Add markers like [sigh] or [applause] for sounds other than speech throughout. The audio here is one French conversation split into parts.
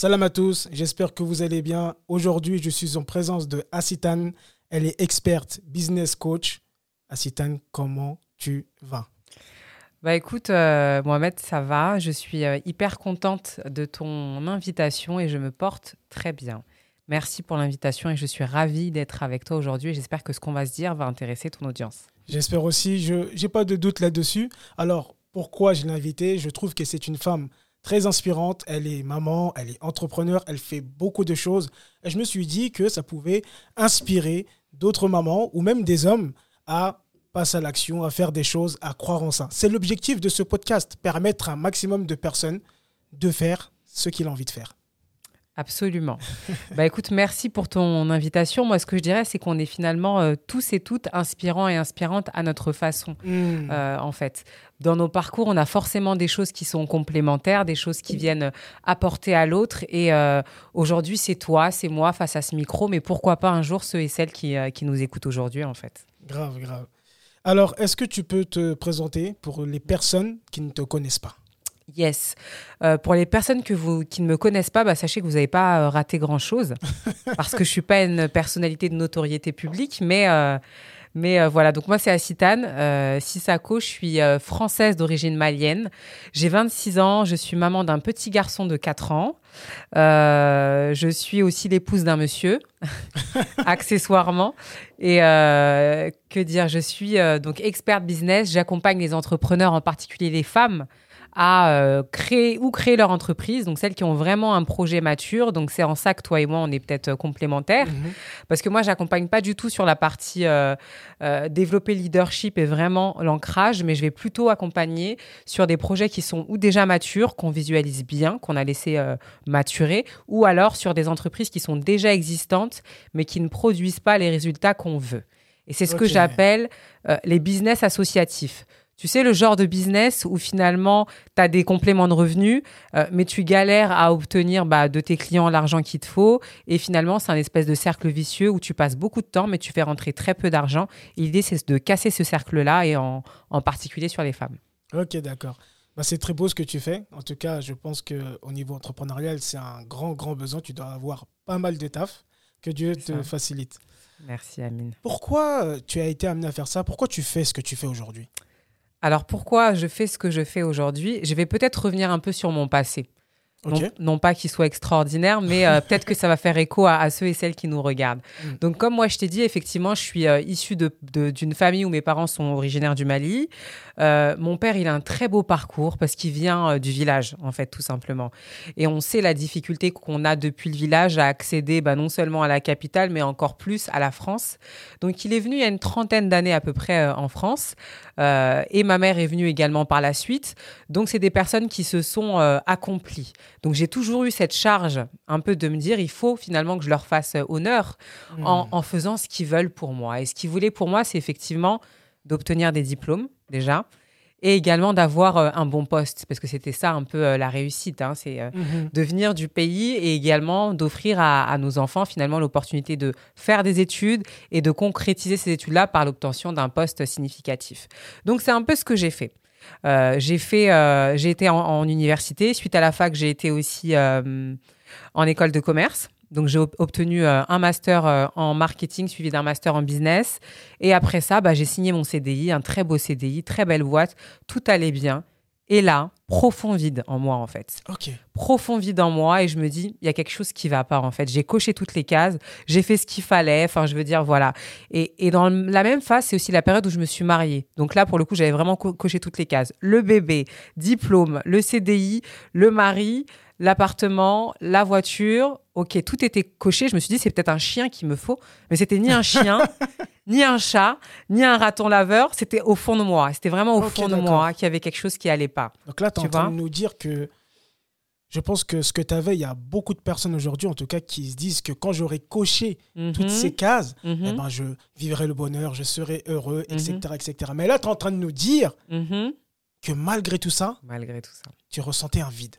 Salam à tous, j'espère que vous allez bien. Aujourd'hui, je suis en présence de Asitan. Elle est experte business coach. Asitan, comment tu vas? Bah écoute, euh, Mohamed, ça va. Je suis euh, hyper contente de ton invitation et je me porte très bien. Merci pour l'invitation et je suis ravie d'être avec toi aujourd'hui. J'espère que ce qu'on va se dire va intéresser ton audience. J'espère aussi. Je n'ai pas de doute là-dessus. Alors, pourquoi je l'ai invitée? Je trouve que c'est une femme très inspirante. Elle est maman, elle est entrepreneur, elle fait beaucoup de choses. Et je me suis dit que ça pouvait inspirer d'autres mamans ou même des hommes à passer à l'action, à faire des choses, à croire en ça. C'est l'objectif de ce podcast, permettre à un maximum de personnes de faire ce qu'il a envie de faire. Absolument. [laughs] bah écoute, merci pour ton invitation. Moi, ce que je dirais, c'est qu'on est finalement euh, tous et toutes inspirants et inspirantes à notre façon, hmm. euh, en fait. Dans nos parcours, on a forcément des choses qui sont complémentaires, des choses qui viennent apporter à l'autre. Et euh, aujourd'hui, c'est toi, c'est moi face à ce micro, mais pourquoi pas un jour ceux et celles qui, qui nous écoutent aujourd'hui, en fait. Grave, grave. Alors, est-ce que tu peux te présenter pour les personnes qui ne te connaissent pas? Yes. Euh, pour les personnes que vous, qui ne me connaissent pas, bah, sachez que vous n'avez pas euh, raté grand-chose, [laughs] parce que je ne suis pas une personnalité de notoriété publique, mais, euh, mais voilà. Donc moi, c'est Assitane Sissako, je suis française d'origine malienne. J'ai 26 ans, je suis maman d'un petit garçon de 4 ans. je suis aussi l'épouse d'un monsieur, [laughs] accessoirement. Et que dire, je suis donc experte business, j'accompagne les entrepreneurs, en particulier les femmes, à euh, créer ou créer leur entreprise, donc celles qui ont vraiment un projet mature. Donc c'est en ça que toi et moi, on est peut-être euh, complémentaires. Mhm. Parce que moi, j'accompagne pas du tout sur la partie euh, développer leadership et vraiment l'ancrage, mais je vais plutôt accompagner sur des projets qui sont ou déjà matures, qu'on visualise bien, qu'on a laissé maturer, ou alors sur des entreprises qui sont déjà existantes, mais qui ne produisent pas les résultats qu'on veut. Et c'est ce que j'appelle les business associatifs. Tu sais, le genre de business où finalement, tu as des compléments de revenus, euh, mais tu galères à obtenir bah, de tes clients l'argent qu'il te faut. Et finalement, c'est un espèce de cercle vicieux où tu passes beaucoup de temps, mais tu fais rentrer très peu d'argent. L'idée, c'est de casser ce cercle-là, et en, particulier sur les femmes. Ok, d'accord. Bah, c'est très beau ce que tu fais. En tout cas, je pense qu'au niveau entrepreneurial, c'est un grand, grand besoin. Tu dois avoir pas mal de taf. Que Dieu te facilite. Merci, Amine. Pourquoi euh, tu as été amené à faire ça? Pourquoi tu fais ce que tu fais aujourd'hui? Alors pourquoi je fais ce que je fais aujourd'hui? Je vais peut-être revenir un peu sur mon passé. Non, pas qu'il soit extraordinaire, mais euh, peut-être que ça va faire écho à, ceux et celles qui nous regardent. Mm. Donc, comme moi, je t'ai dit, effectivement, je suis euh, issue d'une famille où mes parents sont originaires du Mali. Euh, mon père, il a un très beau parcours parce qu'il vient du village, en fait, tout simplement. Et on sait la difficulté qu'on a depuis le village à accéder bah, non seulement à la capitale, mais encore plus à la France. Donc, il est venu il y a une trentaine d'années à peu près en France. et ma mère est venue également par la suite. Donc, c'est des personnes qui se sont accomplies. Donc j'ai toujours eu cette charge un peu de me dire, il faut finalement que je leur fasse honneur hmm. en, faisant ce qu'ils veulent pour moi. Et ce qu'ils voulaient pour moi, c'est effectivement d'obtenir des diplômes déjà et également d'avoir euh, un bon poste, parce que c'était ça un peu euh, la réussite, hein. c'est euh, mhm. de venir du pays et également d'offrir à, à, nos enfants finalement l'opportunité de faire des études et de concrétiser ces études-là par l'obtention d'un poste significatif. Donc c'est un peu ce que j'ai fait. J'ai fait, j'ai été en, université. Suite à la fac, j'ai été aussi en école de commerce. Donc j'ai obtenu un master en marketing suivi d'un master en business. Et après ça, bah, j'ai signé mon CDI, un très beau CDI, très belle boîte. Tout allait bien. Et là, profond vide en moi, en fait. Ok. Profond vide en moi, et je me dis, il y a quelque chose qui va pas, en fait. J'ai coché toutes les cases, j'ai fait ce qu'il fallait, enfin, je veux dire, voilà. Et, et dans la même phase, c'est aussi la période où je me suis mariée. Donc là, pour le coup, j'avais vraiment coché toutes les cases. Le bébé, diplôme, le CDI, le mari, l'appartement, la voiture. Ok, tout était coché. Je me suis dit, c'est peut-être un chien qu'il me faut. Mais c'était ni un [laughs] chien, ni un chat, ni un raton laveur. C'était au fond de moi. C'était vraiment au fond de moi qu'il y avait quelque chose qui allait pas. Donc là, tu es en train de nous dire que je pense que ce que tu avais, il y a beaucoup de personnes aujourd'hui, en tout cas, qui se disent que quand j'aurai coché toutes mhm. ces cases, mhm. eh ben, je vivrai le bonheur, je serai heureux, etc., mhm. etc. Mais là, tu es en train de nous dire que malgré tout ça, malgré tout ça, tu ressentais un vide.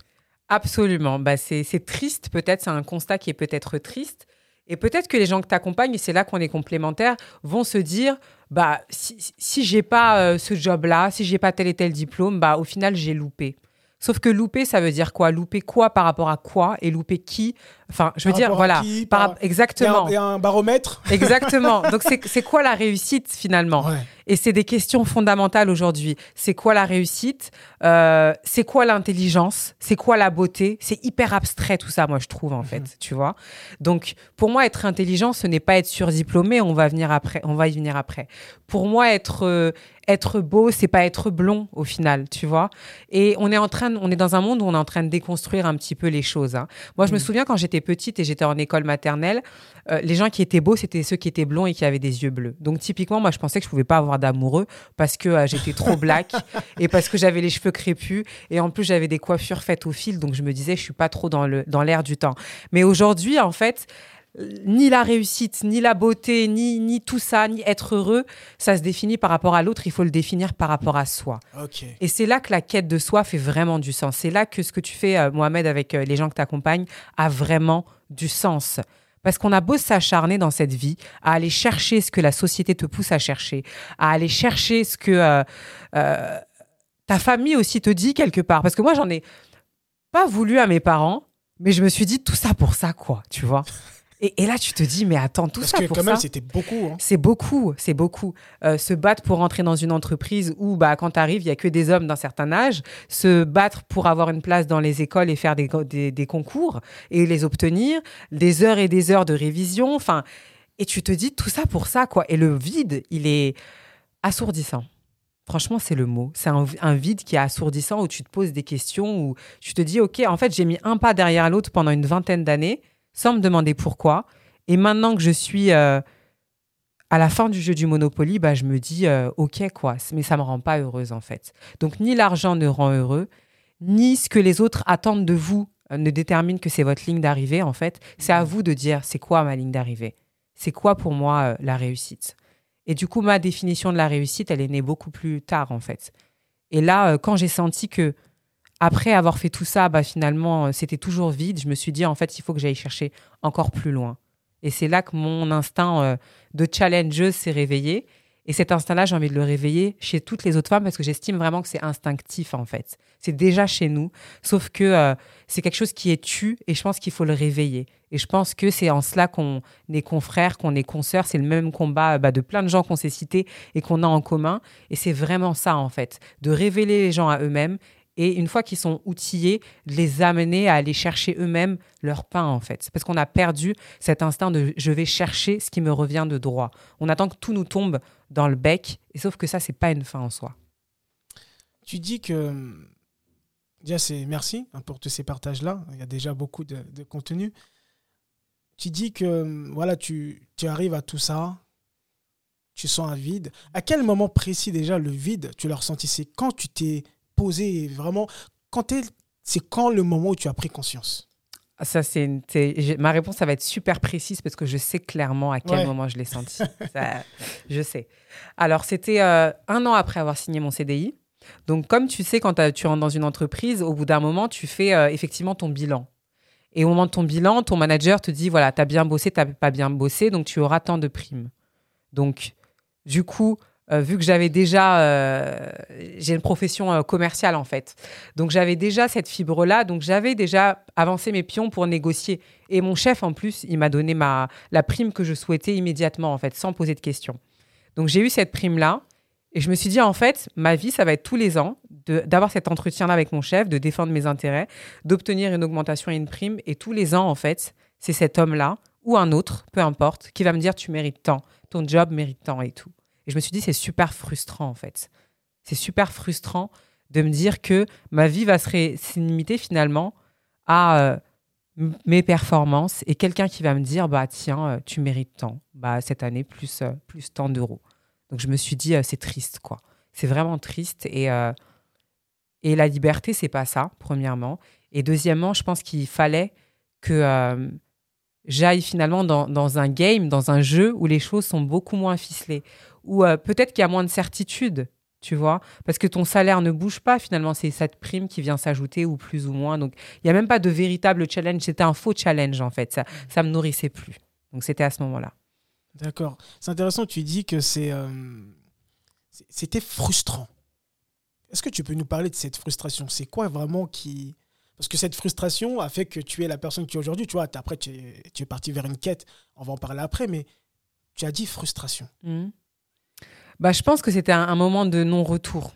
Absolument. Bah, c'est triste, peut-être, c'est un constat qui est peut-être triste. Et peut-être que les gens que tu accompagnes, et c'est là qu'on est complémentaires, vont se dire bah, si, si j'ai pas euh, ce job-là, si j'ai pas tel et tel diplôme, bah, au final, j'ai loupé. Sauf que louper, ça veut dire quoi? Louper quoi par rapport à quoi? Et louper qui Enfin, je veux dire, voilà. Exactement. Il y, a un baromètre. [laughs] Exactement. Donc, c'est quoi la réussite finalement? Et c'est des questions fondamentales aujourd'hui. C'est quoi la réussite? Euh, C'est quoi l'intelligence? C'est quoi la beauté? C'est hyper abstrait tout ça, moi, je trouve, en fait. Mhm. Tu vois? Donc, pour moi, être intelligent, ce n'est pas être surdiplômé. On va, venir après, on va y venir après. Pour moi, être. Euh, être beau, c'est pas être blond au final, tu vois? Et on est en train, on est dans un monde où on est en train de déconstruire un petit peu les choses. Hein. Moi, je me mm. souviens quand j'étais petite et j'étais en école maternelle, euh, les gens qui étaient beaux, c'était ceux qui étaient blonds et qui avaient des yeux bleus. Donc typiquement, moi, je pensais que je pouvais pas avoir d'amoureux parce que euh, j'étais trop black [laughs] et parce que j'avais les cheveux crépus et en plus j'avais des coiffures faites au fil. Donc je me disais, je suis pas trop dans le dans l'air du temps. Mais aujourd'hui, en fait ni la réussite, ni la beauté, ni, ni tout ça, ni être heureux, ça se définit par rapport à l'autre, il faut le définir par rapport à soi. Et c'est là que la quête de soi fait vraiment du sens. C'est là que ce que tu fais, euh, Mohamed, avec euh, les gens que tu accompagnes, a vraiment du sens. Parce qu'on a beau s'acharner dans cette vie à aller chercher ce que la société te pousse à chercher, à aller chercher ce que euh, ta famille aussi te dit quelque part. Parce que moi, j'en ai pas voulu à mes parents, mais je me suis dit tout ça pour ça, quoi, tu vois. Et, là, tu te dis, mais attends, tout Parce ça que pour quand même, c'était beaucoup. Hein. C'est beaucoup, c'est beaucoup. Euh, se battre pour entrer dans une entreprise où, bah, quand tu arrives, il y a que des hommes d'un certain âge. Se battre pour avoir une place dans les écoles et faire des, des, concours et les obtenir. Des heures et des heures de révision. Enfin, et tu te dis tout ça pour ça, quoi. Et le vide, il est assourdissant. Franchement, c'est le mot. C'est un, un, vide qui est assourdissant où tu te poses des questions, où tu te dis, OK, en fait, j'ai mis un pas derrière l'autre pendant une vingtaine d'années sans me demander pourquoi. Et maintenant que je suis euh, à la fin du jeu du Monopoly, bah, je me dis, euh, OK, quoi, mais ça ne me rend pas heureuse en fait. Donc, ni l'argent ne rend heureux, ni ce que les autres attendent de vous euh, ne détermine que c'est votre ligne d'arrivée en fait. C'est à vous de dire, c'est quoi ma ligne d'arrivée? C'est quoi pour moi la réussite? Et du coup, ma définition de la réussite, elle est née beaucoup plus tard en fait. Et là, quand j'ai senti que après avoir fait tout ça, bah, finalement, euh, c'était toujours vide. Je me suis dit, en fait, il faut que j'aille chercher encore plus loin. Et c'est là que mon instinct euh, de challengeuse s'est réveillé. Et cet instinct-là, j'ai envie de le réveiller chez toutes les autres femmes parce que j'estime vraiment que c'est instinctif, en fait. C'est déjà chez nous, sauf que euh, c'est quelque chose qui est tu et je pense qu'il faut le réveiller. Et je pense que c'est en cela qu'on est confrères, qu'on est consoeurs. C'est le même combat bah, de plein de gens qu'on s'est cités et qu'on a en commun. Et c'est vraiment ça, en fait, de révéler les gens à eux-mêmes et une fois qu'ils sont outillés, les amener à aller chercher eux-mêmes leur pain en fait. Parce qu'on a perdu cet instinct de je vais chercher ce qui me revient de droit. On attend que tout nous tombe dans le bec, et sauf que ça, c'est pas une fin en soi. Tu dis que déjà c'est merci hein, pour tous ces partages-là. Il y a déjà beaucoup de, contenu. Tu dis que voilà, tu, tu arrives à tout ça, tu sens un vide. À quel moment précis déjà le vide, tu l'as ressenti? C'est quand tu t'es poser vraiment quand c'est quand le moment où tu as pris conscience? Ah, ça, c'est ma réponse, ça va être super précise parce que je sais clairement à quel moment je l'ai senti. [laughs] je sais. Alors, c'était euh, un an après avoir signé mon CDI. Donc, comme tu sais, quand tu rentres dans une entreprise, au bout d'un moment, tu fais euh, effectivement ton bilan. Et au moment de ton bilan, ton manager te dit voilà, tu as bien bossé, tu n'as pas bien bossé, donc tu auras tant de primes. Donc, du coup, euh, vu que j'avais déjà, euh, j'ai une profession euh, commerciale en fait. Donc j'avais déjà cette fibre-là, donc j'avais déjà avancé mes pions pour négocier. Et mon chef en plus, il m'a donné ma, la prime que je souhaitais immédiatement en fait, sans poser de questions. Donc j'ai eu cette prime-là. Et je me suis dit, en fait, ma vie, ça va être tous les ans d'avoir cet entretien-là avec mon chef, de défendre mes intérêts, d'obtenir une augmentation et une prime. Et tous les ans, en fait, c'est cet homme-là ou un autre, peu importe, qui va me dire, tu mérites tant, ton job mérite tant et tout. Et je me suis dit, c'est super frustrant en fait. C'est super frustrant de me dire que ma vie va se, limiter finalement à euh, mes performances et quelqu'un qui va me dire, bah tiens, euh, tu mérites tant, bah cette année plus, euh, plus tant d'euros. Donc je me suis dit, c'est triste quoi. C'est vraiment triste et, et la liberté, c'est pas ça, premièrement. Et deuxièmement, je pense qu'il fallait que j'aille finalement dans, dans, un game, dans un jeu où les choses sont beaucoup moins ficelées, ou euh, peut-être qu'il y a moins de certitude, tu vois, parce que ton salaire ne bouge pas finalement, c'est cette prime qui vient s'ajouter ou plus ou moins. Donc il n'y a même pas de véritable challenge, c'était un faux challenge en fait, ça ça me nourrissait plus. Donc c'était à ce moment-là. D'accord. C'est intéressant, tu dis que c'est euh, c'était frustrant. Est-ce que tu peux nous parler de cette frustration? C'est quoi vraiment qui... Parce que cette frustration a fait que tu es la personne que tu es aujourd'hui. Tu vois, après, tu es, parti vers une quête. On va en parler après, mais tu as dit frustration. Mmh. Bah, je pense que c'était un, moment de non-retour.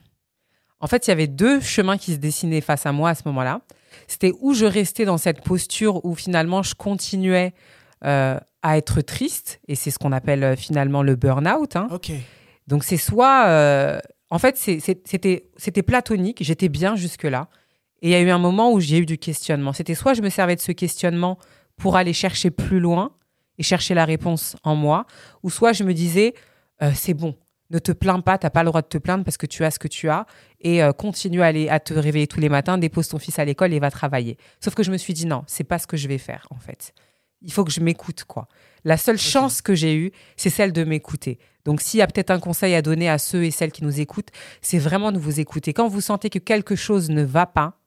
En fait, il y avait deux chemins qui se dessinaient face à moi à ce moment-là. C'était où je restais dans cette posture où finalement je continuais euh, à être triste, et c'est ce qu'on appelle euh, finalement le burn-out. Hein. Donc c'est soit... Euh, en fait, c'était platonique, j'étais bien jusque-là. Et il y a eu un moment où j'ai eu du questionnement. C'était soit je me servais de ce questionnement pour aller chercher plus loin et chercher la réponse en moi, ou soit je me disais, c'est bon, ne te plains pas, tu n'as pas le droit de te plaindre parce que tu as ce que tu as et continue à, aller, à te réveiller tous les matins, dépose ton fils à l'école et va travailler. Sauf que je me suis dit non, c'est pas ce que je vais faire en fait il faut que je m'écoute, quoi. La seule chance que j'ai eue, c'est celle de m'écouter. Donc, s'il y a peut-être un conseil à donner à ceux et celles qui nous écoutent, c'est vraiment de vous écouter. Quand vous sentez que quelque chose ne va pas,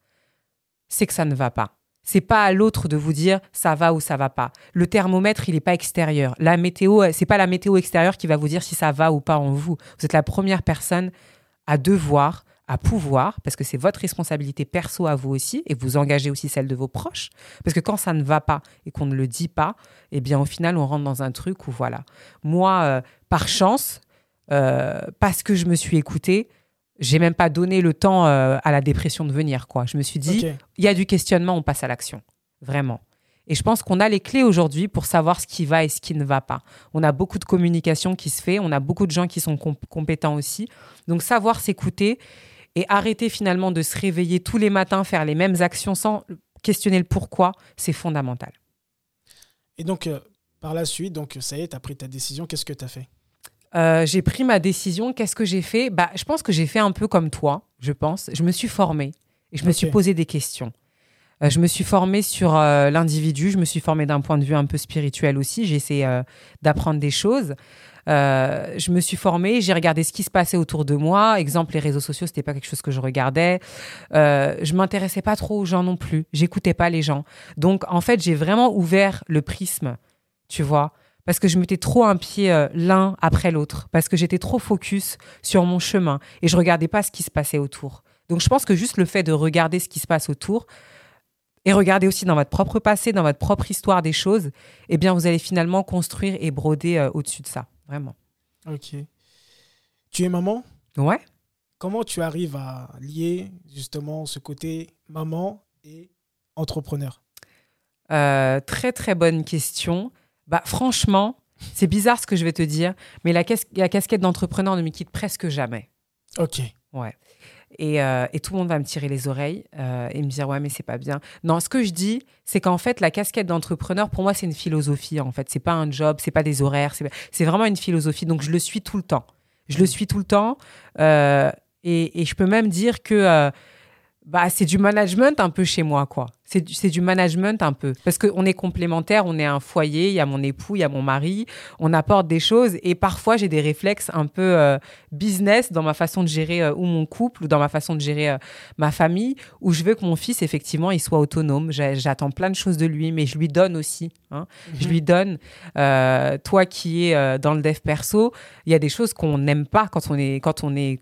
c'est que ça ne va pas. C'est pas à l'autre de vous dire ça va ou ça va pas. Le thermomètre, il n'est pas extérieur. La météo, c'est pas la météo extérieure qui va vous dire si ça va ou pas en vous. Vous êtes la première personne à devoir à pouvoir, parce que c'est votre responsabilité perso à vous aussi, et vous engagez aussi celle de vos proches. Parce que quand ça ne va pas et qu'on ne le dit pas, eh bien au final, on rentre dans un truc où voilà. Moi, euh, par chance, euh, parce que je me suis écoutée, j'ai même pas donné le temps euh, à la dépression de venir. quoi. Je me suis dit, il y a du questionnement, on passe à l'action. Vraiment. Et je pense qu'on a les clés aujourd'hui pour savoir ce qui va et ce qui ne va pas. On a beaucoup de communication qui se fait, on a beaucoup de gens qui sont compétents aussi. Donc savoir s'écouter et arrêter finalement de se réveiller tous les matins, faire les mêmes actions sans questionner le pourquoi, c'est fondamental. Et donc, euh, par la suite, donc ça y est, tu as pris ta décision, qu'est-ce que tu as fait? Euh, j'ai pris ma décision. Qu'est-ce que j'ai fait? Bah, Je pense que j'ai fait un peu comme toi, je pense. Je me suis formée et je me suis posé des questions. Euh, je me suis formée sur l'individu, je me suis formée d'un point de vue un peu spirituel aussi. J'ai essayé d'apprendre des choses. Euh, je me suis formée, j'ai regardé ce qui se passait autour de moi. Exemple, les réseaux sociaux, c'était pas quelque chose que je regardais. Euh, je m'intéressais pas trop aux gens non plus. J'écoutais pas les gens. Donc, en fait, j'ai vraiment ouvert le prisme, tu vois parce que je mettais trop un pied euh, l'un après l'autre, parce que j'étais trop focus sur mon chemin et je regardais pas ce qui se passait autour. Donc je pense que juste le fait de regarder ce qui se passe autour et regarder aussi dans votre propre passé, dans votre propre histoire des choses, eh bien vous allez finalement construire et broder euh, au-dessus de ça vraiment. Ok. Tu es maman? Ouais. Comment tu arrives à lier justement ce côté maman et entrepreneur? Euh, Très très bonne question. Bah franchement, c'est bizarre ce que je vais te dire, mais la, la casquette d'entrepreneur ne me quitte presque jamais. Ok. Ouais. Euh, et, tout le monde va me tirer les oreilles euh, et me dire ouais mais c'est pas bien. Non, ce que je dis, c'est qu'en fait la casquette d'entrepreneur pour moi c'est une philosophie en fait. C'est pas un job, c'est pas des horaires, c'est vraiment une philosophie. Donc je le suis tout le temps. Je le suis tout le temps euh, et, et, je peux même dire que bah, c'est du management un peu chez moi, quoi. C'est du management un peu. Parce qu'on est complémentaires, on est un foyer, il y a mon époux, il y a mon mari, on apporte des choses. Et parfois, j'ai des réflexes un peu euh, business dans ma façon de gérer euh, ou mon couple, ou dans ma façon de gérer euh, ma famille, où je veux que mon fils, effectivement, il soit autonome. J'attends plein de choses de lui, mais je lui donne aussi. Hein. Je mhm. lui donne. toi qui es dans le dev perso, il y a des choses qu'on n'aime pas quand on est, quand on est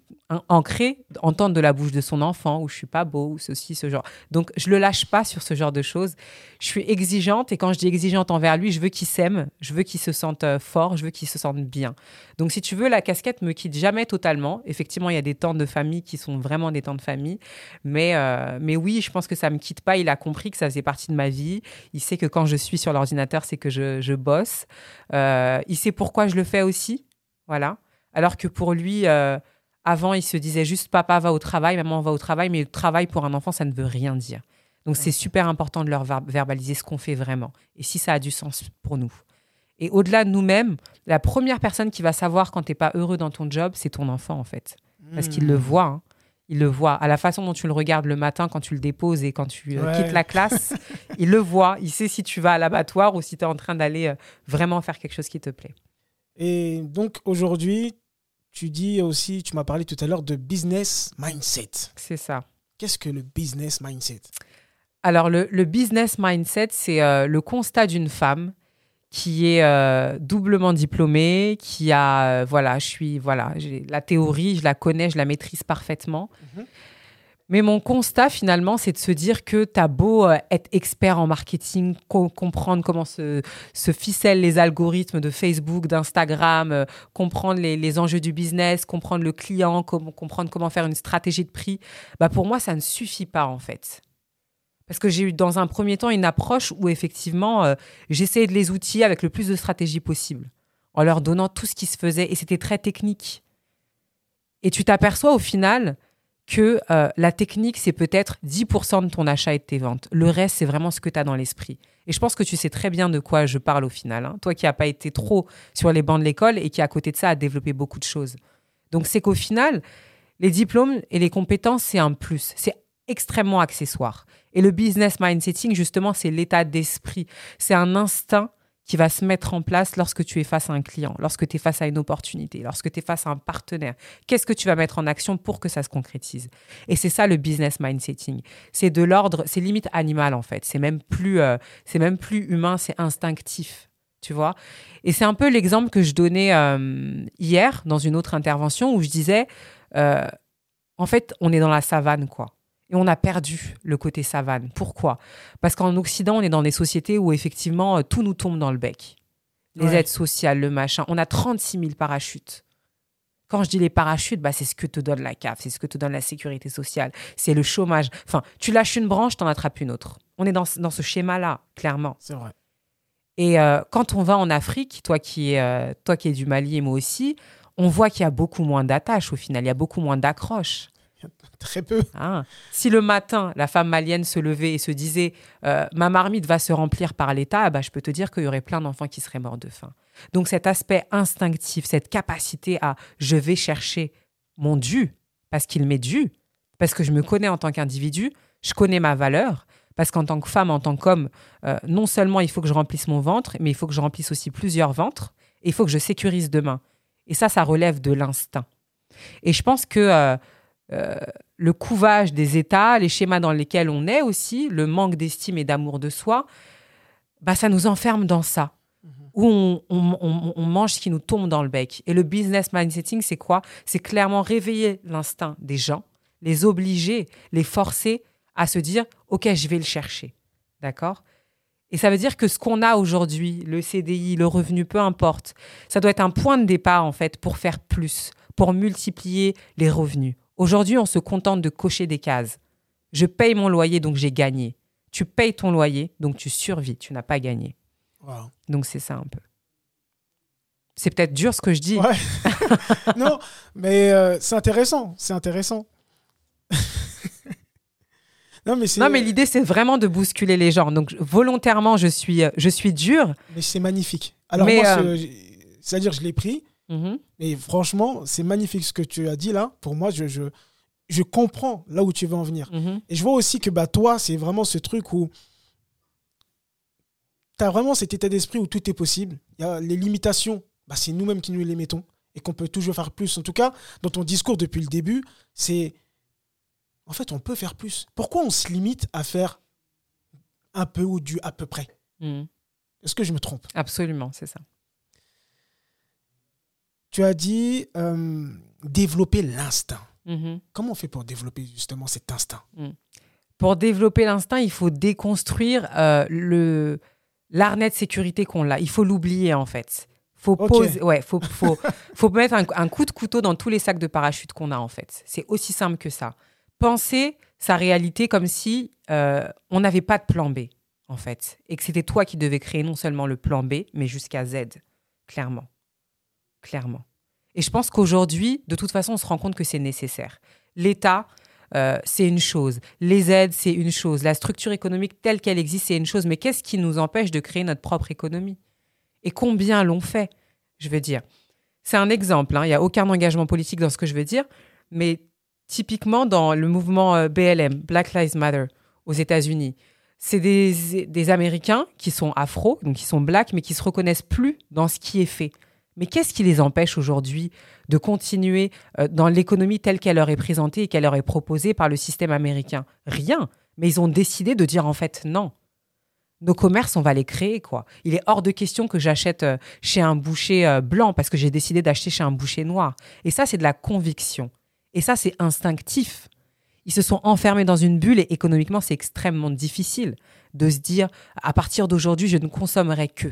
ancré, entendre de la bouche de son enfant, ou je suis pas beau, ou ceci, ce genre. Donc, je le lâche pas sur ce genre de choses. Je suis exigeante, et quand je dis exigeante envers lui, je veux qu'il s'aime, je veux qu'il se sente euh, fort, je veux qu'il se sente bien. Donc, si tu veux, la casquette me quitte jamais totalement. Effectivement, il y a des temps de famille qui sont vraiment des temps de famille, mais, euh, mais oui, je pense que ça me quitte pas. Il a compris que ça faisait partie de ma vie. Il sait que quand je suis sur l'ordinateur, c'est que je, je bosse. Euh, il sait pourquoi je le fais aussi. Voilà. Alors que pour lui, avant, il se disait juste papa va au travail, maman va au travail, mais le travail pour un enfant, ça ne veut rien dire. Donc c'est super important de leur verbaliser ce qu'on fait vraiment et si ça a du sens pour nous. Et au-delà de nous-mêmes, la première personne qui va savoir quand tu n'es pas heureux dans ton job, c'est ton enfant en fait. Parce qu'il le hmm. voit. Hein. Il le voit. À la façon dont tu le regardes le matin quand tu le déposes et quand tu euh, quittes la classe, [laughs] il le voit. Il sait si tu vas à l'abattoir ou si tu es en train d'aller euh, vraiment faire quelque chose qui te plaît. Et donc aujourd'hui, tu dis aussi, tu m'as parlé tout à l'heure de business mindset. C'est ça. Qu'est-ce que le business mindset? Alors, le, business mindset, c'est euh, le constat d'une femme qui est euh, doublement diplômée, qui a, euh, voilà, je suis, voilà, la théorie, je la connais, je la maîtrise parfaitement. Mhm. Mais mon constat finalement, c'est de se dire que tu as beau être expert en marketing, comprendre comment se, se, ficellent les algorithmes de Facebook, d'Instagram, comprendre les, enjeux du business, comprendre le client, comprendre comment faire une stratégie de prix, bah pour moi, ça ne suffit pas en fait. Parce que j'ai eu dans un premier temps une approche où effectivement, euh, j'essayais de les outiller avec le plus de stratégie possible, en leur donnant tout ce qui se faisait, et c'était très technique. Et tu t'aperçois au final que euh, la technique, c'est peut-être 10% de ton achat et de tes ventes. Le reste, c'est vraiment ce que tu as dans l'esprit. Et je pense que tu sais très bien de quoi je parle au final. Hein. Toi qui n'as pas été trop sur les bancs de l'école et qui, à côté de ça, a développé beaucoup de choses. Donc, c'est qu'au final, les diplômes et les compétences, c'est un plus. C'est extrêmement accessoire. Et le business mindsetting, justement, c'est l'état d'esprit. C'est un instinct qui va se mettre en place lorsque tu es face à un client, lorsque tu es face à une opportunité, lorsque tu es face à un partenaire. Qu'est-ce que tu vas mettre en action pour que ça se concrétise? Et c'est ça le business mindsetting. C'est de l'ordre, c'est limite animal en fait. C'est même plus, euh, même plus humain, c'est instinctif. Tu vois? Et c'est un peu l'exemple que je donnais euh, hier dans une autre intervention où je disais, euh, en fait, on est dans la savane, quoi. Et on a perdu le côté savane. Pourquoi? Parce qu'en Occident, on est dans des sociétés où effectivement euh, tout nous tombe dans le bec. Les aides sociales, le machin. On a 36 000 parachutes. Quand je dis les parachutes, bah, c'est ce que te donne la CAF, c'est ce que te donne la sécurité sociale, c'est le chômage. Enfin, tu lâches une branche, t'en attrapes une autre. On est dans, ce schéma-là, clairement. C'est vrai. Et euh, quand on va en Afrique, toi qui, es, euh, toi qui es du Mali et moi aussi, on voit qu'il y a beaucoup moins d'attaches au final, il y a beaucoup moins d'accroches. [laughs] Très peu. Ah. Si le matin, la femme malienne se levait et se disait euh, ma marmite va se remplir par l'État, bah, je peux te dire qu'il y aurait plein d'enfants qui seraient morts de faim. Donc cet aspect instinctif, cette capacité à je vais chercher mon dû, parce qu'il m'est dû, parce que je me connais en tant qu'individu, je connais ma valeur, parce qu'en tant que femme, en tant qu'homme, euh, non seulement il faut que je remplisse mon ventre, mais il faut que je remplisse aussi plusieurs ventres, et il faut que je sécurise demain. Et ça, ça relève de l'instinct. Et je pense que euh, euh, le couvage des États, les schémas dans lesquels on est aussi, le manque d'estime et d'amour de soi, bah, ça nous enferme dans ça, mhm. où on, mange ce qui nous tombe dans le bec. Et le business mindsetting, c'est quoi? C'est clairement réveiller l'instinct des gens, les obliger, les forcer à se dire, OK, je vais le chercher. D'accord? Et ça veut dire que ce qu'on a aujourd'hui, le CDI, le revenu, peu importe, ça doit être un point de départ en fait pour faire plus, pour multiplier les revenus. Aujourd'hui, on se contente de cocher des cases. Je paye mon loyer, donc j'ai gagné. Tu payes ton loyer, donc tu survis, tu n'as pas gagné. Donc c'est ça un peu. C'est peut-être dur ce que je dis. [laughs] non, mais euh, c'est intéressant. C'est intéressant. [laughs] non, mais, non, mais l'idée, c'est vraiment de bousculer les gens. Donc volontairement, je suis, euh, je suis dur. Mais c'est magnifique. Alors moi, euh, c'est-à-dire, je l'ai pris. Mhm. Et franchement, c'est magnifique ce que tu as dit là. Pour moi, je, je, je comprends là où tu veux en venir. Mhm. Et je vois aussi que bah, toi, c'est vraiment ce truc où tu as vraiment cet état d'esprit où tout est possible. Y a les limitations, bah, c'est nous-mêmes qui nous les mettons et qu'on peut toujours faire plus. En tout cas, dans ton discours depuis le début, c'est en fait, on peut faire plus. Pourquoi on se limite à faire un peu ou du à peu près? Mhm. Est-ce que je me trompe? Absolument, c'est ça tu as dit euh, développer l'instinct. Mhm. Comment on fait pour développer justement cet instinct? Mm. Pour développer l'instinct, il faut déconstruire euh, le l'arnais de sécurité qu'on a. Il faut l'oublier en fait. Faut poser, ouais, faut, faut, [laughs] faut mettre un, coup de couteau dans tous les sacs de parachute qu'on a en fait. C'est aussi simple que ça. Penser sa réalité comme si euh, on n'avait pas de plan B en fait, et que c'était toi qui devais créer non seulement le plan B, mais jusqu'à Z, clairement clairement. Et je pense qu'aujourd'hui, de toute façon, on se rend compte que c'est nécessaire. L'État, euh, c'est une chose. Les aides, c'est une chose. La structure économique telle qu'elle existe, c'est une chose. Mais qu'est-ce qui nous empêche de créer notre propre économie? Et combien l'ont fait Je veux dire? C'est un exemple. Hein. Il n'y a aucun engagement politique dans ce que je veux dire. Mais typiquement, dans le mouvement euh, BLM, Black Lives Matter, aux États-Unis, c'est des, des Américains qui sont afro, donc qui sont blacks, mais qui se reconnaissent plus dans ce qui est fait. Mais qu'est-ce qui les empêche aujourd'hui de continuer euh, dans l'économie telle qu'elle leur est présentée et qu'elle leur est proposée par le système américain? Rien. Mais ils ont décidé de dire en fait non. nos commerces, on va les créer, quoi. Il est hors de question que j'achète euh, chez un boucher euh, blanc parce que j'ai décidé d'acheter chez un boucher noir. Et ça, c'est de la conviction. Et ça, c'est instinctif. Ils se sont enfermés dans une bulle et économiquement, c'est extrêmement difficile de se dire, à partir d'aujourd'hui, je ne consommerai que.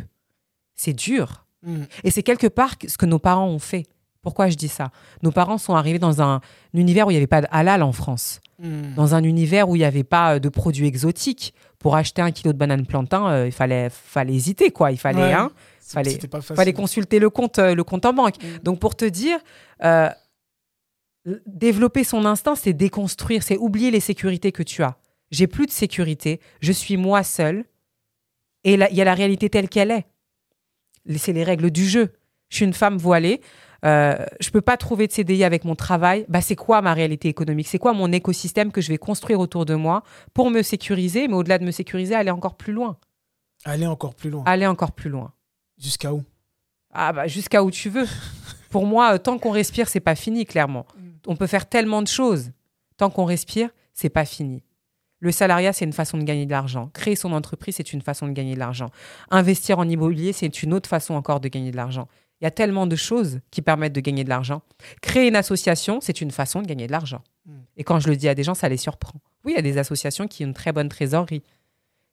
C'est dur. Mm. Et c'est quelque part ce que nos parents ont fait. Pourquoi je dis ça? Nos parents sont arrivés dans un, univers où il n'y avait pas de halal en France. Mm. Dans un univers où il n'y avait pas de produits exotiques, pour acheter un kilo de banane plantain, euh, il fallait, fallait hésiter, quoi. Il fallait, hein, fallait, fallait consulter le compte, euh, le compte en banque. Mm. Donc, pour te dire, euh, développer son instinct, c'est déconstruire, c'est oublier les sécurités que tu as. J'ai plus de sécurité, je suis moi seul, et il y a la réalité telle qu'elle est. C'est les règles du jeu. Je suis une femme voilée, euh, je peux pas trouver de CDI avec mon travail, bah c'est quoi ma réalité économique? C'est quoi mon écosystème que je vais construire autour de moi pour me sécuriser, mais au-delà de me sécuriser, aller encore plus loin. Aller encore plus loin. Aller encore plus loin. Jusqu'à où? Ah bah jusqu'à où tu veux. [laughs] pour moi, euh, tant qu'on respire, c'est pas fini, clairement. Mm. On peut faire tellement de choses. Tant qu'on respire, c'est pas fini. Le salariat, c'est une façon de gagner de l'argent. Créer son entreprise, c'est une façon de gagner de l'argent. Investir en immobilier, c'est une autre façon encore de gagner de l'argent. Il y a tellement de choses qui permettent de gagner de l'argent. Créer une association, c'est une façon de gagner de l'argent. Hmm. Et quand je le dis à des gens, ça les surprend. Oui, il y a des associations qui ont une très bonne trésorerie.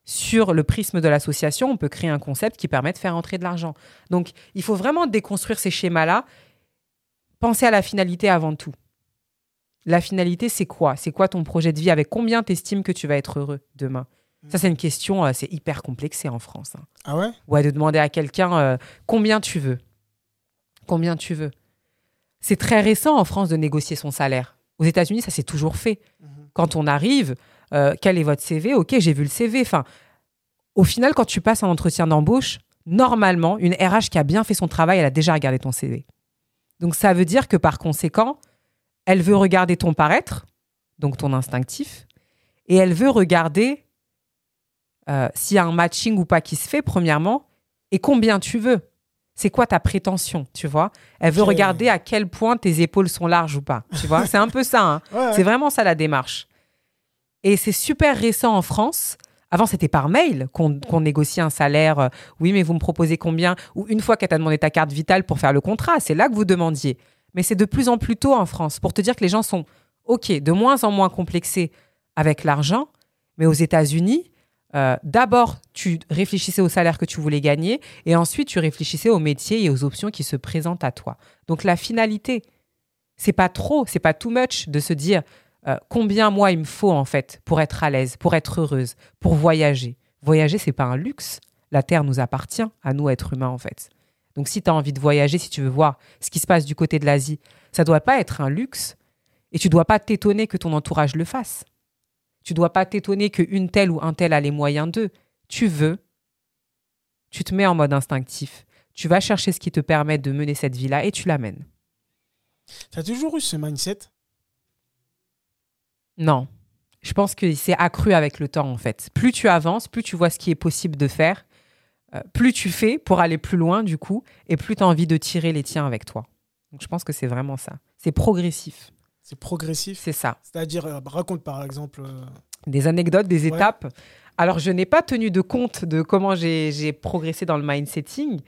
Sur le prisme de l'association, on peut créer un concept qui permet de faire entrer de l'argent. Donc, il faut vraiment déconstruire ces schémas-là. Penser à la finalité avant tout. La finalité, c'est quoi? C'est quoi ton projet de vie? Avec combien t'estimes que tu vas être heureux demain? Ça, c'est une question, euh, c'est hyper complexé en France. Hein. Ah ouais? Ouais, de demander à quelqu'un euh, combien tu veux combien tu veux. C'est très récent en France de négocier son salaire. Aux États-Unis, ça s'est toujours fait. Mhm. Quand on arrive, euh, quel est votre CV Ok, j'ai vu le CV. Enfin, au final, quand tu passes un entretien d'embauche, normalement, une RH qui a bien fait son travail, elle a déjà regardé ton CV. Donc ça veut dire que par conséquent, elle veut regarder ton paraître, donc ton instinctif, et elle veut regarder euh, s'il y a un matching ou pas qui se fait, premièrement, et combien tu veux c'est quoi ta prétention, tu vois? Elle veut regarder à quel point tes épaules sont larges ou pas, tu vois? C'est un peu ça, hein. [laughs] c'est vraiment ça la démarche. Et c'est super récent en France. Avant, c'était par mail qu'on négociait un salaire. Euh, oui, mais vous me proposez combien? Ou une fois qu'elle t'a demandé ta carte vitale pour faire le contrat, c'est là que vous demandiez. Mais c'est de plus en plus tôt en France pour te dire que les gens sont, OK, de moins en moins complexés avec l'argent. Mais aux États-Unis, euh, d'abord, tu réfléchissais au salaire que tu voulais gagner et ensuite, tu réfléchissais au métier et aux options qui se présentent à toi. Donc, la finalité, c'est pas trop, c'est pas too much de se dire euh, combien moi il me faut en fait pour être à l'aise, pour être heureuse, pour voyager. Voyager, c'est pas un luxe. La Terre nous appartient, à nous, êtres humains, en fait. Donc, si tu as envie de voyager, si tu veux voir ce qui se passe du côté de l'Asie, ça doit pas être un luxe et tu dois pas t'étonner que ton entourage le fasse. Tu dois pas t'étonner qu'une telle ou un tel a les moyens d'eux. Tu veux, tu te mets en mode instinctif. Tu vas chercher ce qui te permet de mener cette vie-là et tu l'amènes. Tu as toujours eu ce mindset? Non. Je pense que c'est accru avec le temps, en fait. Plus tu avances, plus tu vois ce qui est possible de faire, euh, plus tu fais pour aller plus loin, du coup, et plus tu as envie de tirer les tiens avec toi. Donc je pense que c'est vraiment ça. C'est progressif. C'est progressif. C'est ça. C'est-à-dire, euh, raconte par exemple. Euh, des anecdotes, des étapes. Alors, je n'ai pas tenu de compte de comment j'ai progressé dans le mindsetting,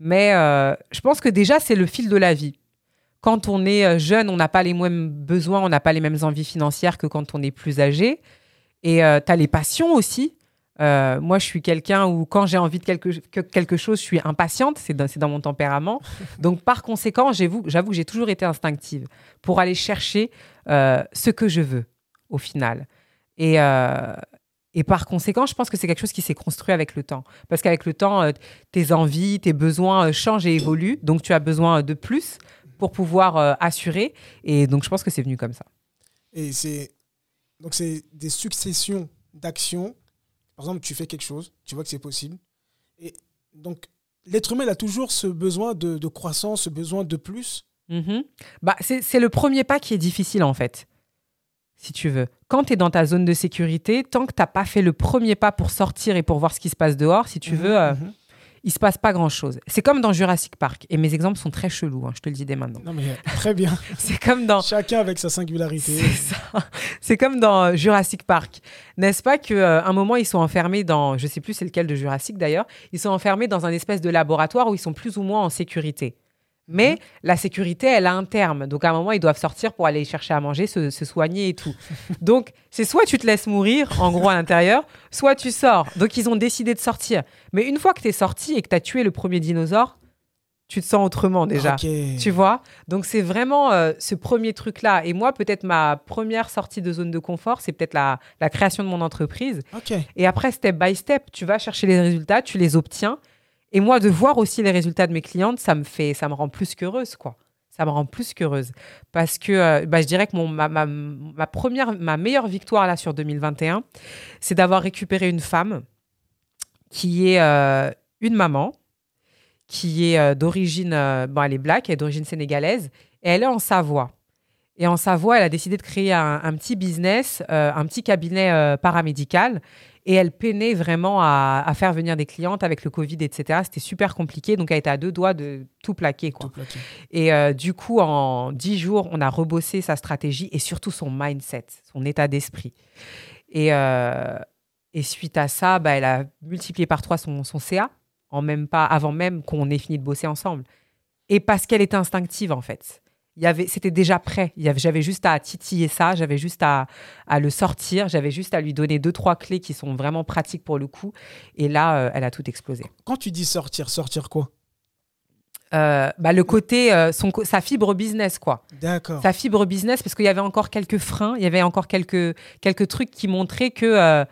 mais euh, je pense que déjà, c'est le fil de la vie. Quand on est jeune, on n'a pas les mêmes besoins, on n'a pas les mêmes envies financières que quand on est plus âgé. Et tu as les passions aussi. Euh, moi, je suis quelqu'un où quand j'ai envie de quelque, quelque chose, je suis impatiente, c'est dans, dans, mon tempérament. [laughs] Donc, par conséquent, j'avoue que j'ai toujours été instinctive pour aller chercher euh, ce que je veux au final. Et, euh, et par conséquent, je pense que c'est quelque chose qui s'est construit avec le temps. Parce qu'avec le temps, tes envies, tes besoins changent et évoluent. Donc, tu as besoin de plus pour pouvoir assurer. Et donc, je pense que c'est venu comme ça. Et c'est donc c'est des successions d'actions par exemple, tu fais quelque chose, tu vois que c'est possible. Et donc, l'être humain il a toujours ce besoin de, croissance, ce besoin de plus. Mhm. Bah, c'est le premier pas qui est difficile, en fait, si tu veux. Quand tu es dans ta zone de sécurité, tant que tu n'as pas fait le premier pas pour sortir et pour voir ce qui se passe dehors, si tu mhm, veux, euh, mhm. Il se passe pas grand-chose. C'est comme dans Jurassic Park. Et mes exemples sont très chelous, hein, je te le dis dès maintenant. Non, mais très bien. [laughs] c'est comme dans... Chacun avec sa singularité. C'est ça. C'est comme dans Jurassic Park. N'est-ce pas qu'à euh, un moment, ils sont enfermés dans... Je sais plus c'est lequel de Jurassic d'ailleurs. Ils sont enfermés dans un espèce de laboratoire où ils sont plus ou moins en sécurité. Mais mhm. la sécurité, elle a un terme. Donc, à un moment, ils doivent sortir pour aller chercher à manger, se, soigner et tout. [laughs] Donc, c'est soit tu te laisses mourir, en gros, à l'intérieur, soit tu sors. Donc, ils ont décidé de sortir. Mais une fois que tu es sorti et que tu as tué le premier dinosaure, tu te sens autrement déjà. Tu vois? Donc, c'est vraiment euh, ce premier truc-là. Et moi, peut-être ma première sortie de zone de confort, c'est peut-être la, création de mon entreprise. Et après, step by step, tu vas chercher les résultats, tu les obtiens. Et moi, de voir aussi les résultats de mes clientes, ça me fait, ça me rend plus qu'heureuse, quoi. Ça me rend plus qu'heureuse. Parce que euh, bah, je dirais que mon, ma, ma, première, ma meilleure victoire là sur 2021, c'est d'avoir récupéré une femme qui est euh, une maman, qui est euh, d'origine, bon, elle est black, elle est d'origine sénégalaise, et elle est en Savoie. Et en Savoie, elle a décidé de créer un, un petit business, un petit cabinet paramédical. Et elle peinait vraiment à, faire venir des clientes avec le Covid, etc. C'était super compliqué. Donc, elle était à deux doigts de tout plaquer. Quoi. Et euh, du coup, en dix jours, on a rebossé sa stratégie et surtout son mindset, son état d'esprit. Et, euh, et suite à ça, bah, elle a multiplié par trois son, son CA, en même pas, avant même qu'on ait fini de bosser ensemble. Et parce qu'elle était instinctive, en fait c'était déjà prêt. J'avais juste à titiller ça, j'avais juste à, le sortir, j'avais juste à lui donner deux, trois clés qui sont vraiment pratiques pour le coup. Et là, euh, elle a tout explosé. Quand tu dis sortir, sortir quoi? Euh, bah, le côté, euh, son, sa fibre business, quoi. D'accord. Sa fibre business, parce qu'il y avait encore quelques freins, il y avait encore quelques, quelques trucs qui montraient que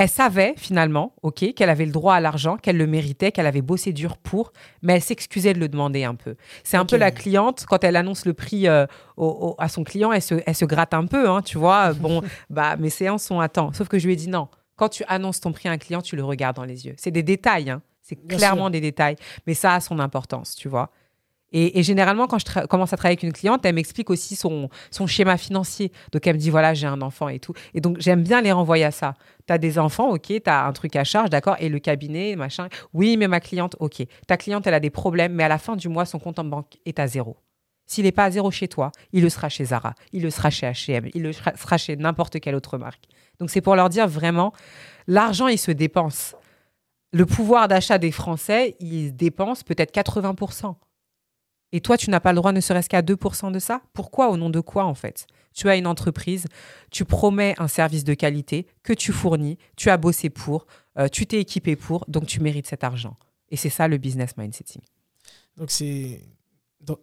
elle savait finalement, ok, qu'elle avait le droit à l'argent, qu'elle le méritait, qu'elle avait bossé dur pour, mais elle s'excusait de le demander un peu. C'est un peu la cliente quand elle annonce le prix euh, à son client, elle se, elle se gratte un peu, hein, tu vois. Bon, [laughs] bah mes séances sont à temps. Sauf que je lui ai dit non. Quand tu annonces ton prix à un client, tu le regardes dans les yeux. C'est des détails, hein. C'est clairement des détails, mais ça a son importance, tu vois. Et, généralement, quand je commence à travailler avec une cliente, elle m'explique aussi son, schéma financier. Donc, elle me dit, voilà, j'ai un enfant et tout. Et donc, j'aime bien les renvoyer à ça. Tu as des enfants, ok, tu as un truc à charge, d'accord, et le cabinet, machin. Oui, mais ma cliente, ok. Ta cliente, elle a des problèmes, mais à la fin du mois, son compte en banque est à zéro. S'il n'est pas à zéro chez toi, il le sera chez Zara, il le sera chez H&M, il le sera chez n'importe quelle autre marque. Donc, c'est pour leur dire vraiment, l'argent, il se dépense. Le pouvoir d'achat des Français, il dépense peut-être 80%. Et toi, tu n'as pas le droit ne serait-ce qu'à 2% de ça? Pourquoi Au nom de quoi, en fait? Tu as une entreprise, tu promets un service de qualité que tu fournis, tu as bossé pour, euh, tu t'es équipé pour, donc tu mérites cet argent. Et c'est ça le business mindsetting. Donc, c'est.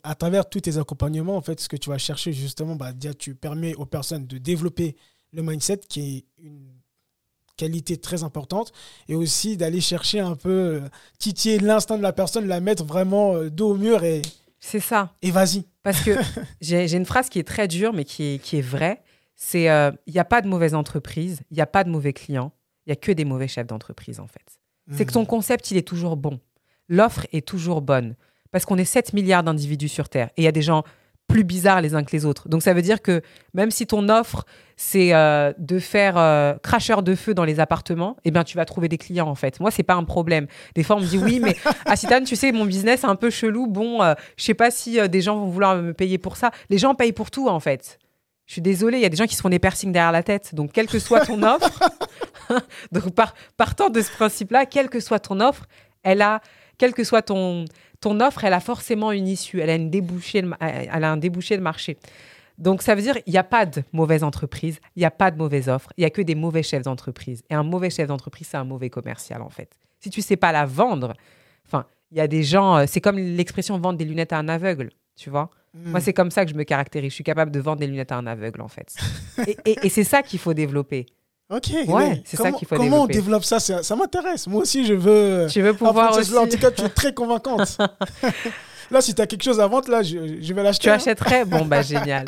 à travers tous tes accompagnements, en fait, ce que tu vas chercher, justement, bah, tu permets aux personnes de développer le mindset, qui est une qualité très importante, et aussi d'aller chercher un peu, euh, titiller l'instinct de la personne, la mettre vraiment euh, dos au mur et c'est ça. Et vas-y. Parce que [laughs] j'ai une phrase qui est très dure, mais qui est, qui est vraie. C'est il euh, n'y a pas de mauvaise entreprise, il n'y a pas de mauvais clients, il n'y a que des mauvais chefs d'entreprise, en fait. C'est que ton hmm. concept, il est toujours bon. L'offre est toujours bonne. Parce qu'on est 7 milliards d'individus sur Terre. Et il y a des gens plus bizarres les uns que les autres. Donc ça veut dire que même si ton offre, c'est euh, de faire euh, cracheur de feu dans les appartements, eh bien tu vas trouver des clients en fait. Moi, c'est pas un problème. Des fois, on me dit oui, mais [laughs] Assitane, tu sais, mon business est un peu chelou. Bon, euh, je sais pas si des gens vont vouloir me payer pour ça. Les gens payent pour tout en fait. Je suis désolée, il y a des gens qui se font des piercings derrière la tête. Donc, quelle que soit ton offre, [laughs] [laughs] donc par, partant de ce principe-là, quelle que soit ton offre, elle a, quel que soit ton, ton offre, elle a forcément une issue, elle a, une débouchée, elle a un débouché de marché. Donc ça veut dire il n'y a pas de mauvaise entreprise, il n'y a pas de mauvaise offre, il n'y a que des mauvais chefs d'entreprise. Et un mauvais chef d'entreprise, c'est un mauvais commercial en fait. Si tu sais pas la vendre, enfin, il y a des gens, euh, c'est comme l'expression vendre des lunettes à un aveugle, tu vois? Hmm. Moi, c'est comme ça que je me caractérise. Je suis capable de vendre des lunettes à un aveugle en fait. et c'est ça qu'il faut développer. Ok. Ouais, c'est ça qu'il faut Comment on développe ça? Ça, m'intéresse. Moi aussi, je veux. Tu veux pouvoir aussi. En tout cas, tu es très convaincante. [laughs] [laughs] là, si tu as quelque chose à vendre, là, je, vais l'acheter. Tu hein. achèterais? Bon, bah [laughs] génial.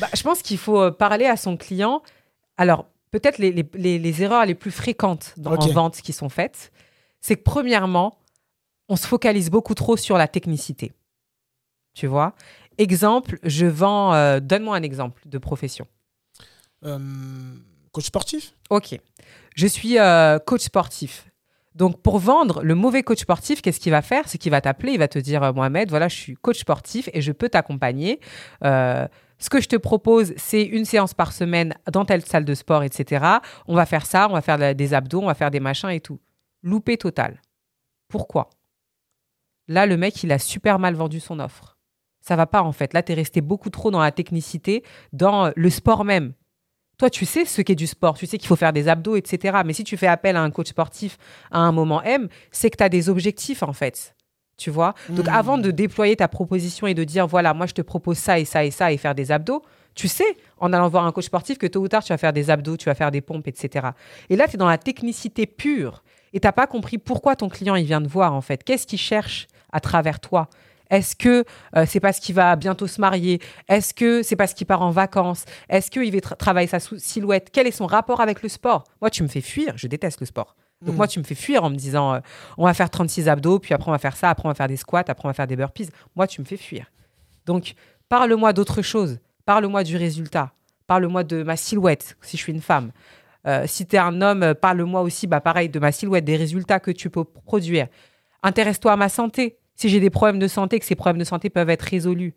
Bah, je pense qu'il faut euh, parler à son client. Alors, peut-être les, les, les, erreurs les plus fréquentes dans, en vente qui sont faites, c'est que premièrement, on se focalise beaucoup trop sur la technicité. Tu vois? Exemple, je vends. Euh, donne-moi un exemple de profession. Euh, Coach sportif Ok. Je suis euh, coach sportif. Donc, pour vendre le mauvais coach sportif, qu'est-ce qu'il va faire? C'est qu'il va t'appeler, il va te dire Mohamed, voilà, je suis coach sportif et je peux t'accompagner. Euh, ce que je te propose, c'est une séance par semaine dans telle salle de sport, etc. On va faire ça, on va faire des abdos, on va faire des machins et tout. Loupé total. Pourquoi? Là, le mec, il a super mal vendu son offre. Ça va pas en fait. Là, tu es resté beaucoup trop dans la technicité, dans le sport même. Toi, tu sais ce qu'est du sport, tu sais qu'il faut faire des abdos, etc. Mais si tu fais appel à un coach sportif à un moment M, c'est que tu as des objectifs en fait. Tu vois? Donc hmm. avant de déployer ta proposition et de dire, voilà, moi je te propose ça et ça et ça et faire des abdos, tu sais, en allant voir un coach sportif, que tôt ou tard, tu vas faire des abdos, tu vas faire des pompes, etc. Et là, tu es dans la technicité pure et tu n'as pas compris pourquoi ton client, il vient te voir en fait. Qu'est-ce qu'il cherche à travers toi? Est-ce que euh, c'est parce qu'il va bientôt se marier? Est-ce que c'est parce qu'il part en vacances? Est-ce qu'il va travailler sa silhouette? Quel est son rapport avec le sport? Moi, tu me fais fuir. Je déteste le sport. Donc, hmm. moi, tu me fais fuir en me disant euh, on va faire 36 abdos, puis après, on va faire ça, après, on va faire des squats, après, on va faire des burpees. Moi, tu me fais fuir. Donc, parle-moi d'autre chose. Parle-moi du résultat. Parle-moi de ma silhouette, si je suis une femme. Euh, si tu es un homme, parle-moi aussi, bah, pareil, de ma silhouette, des résultats que tu peux produire. Intéresse-toi à ma santé. Si j'ai des problèmes de santé, que ces problèmes de santé peuvent être résolus.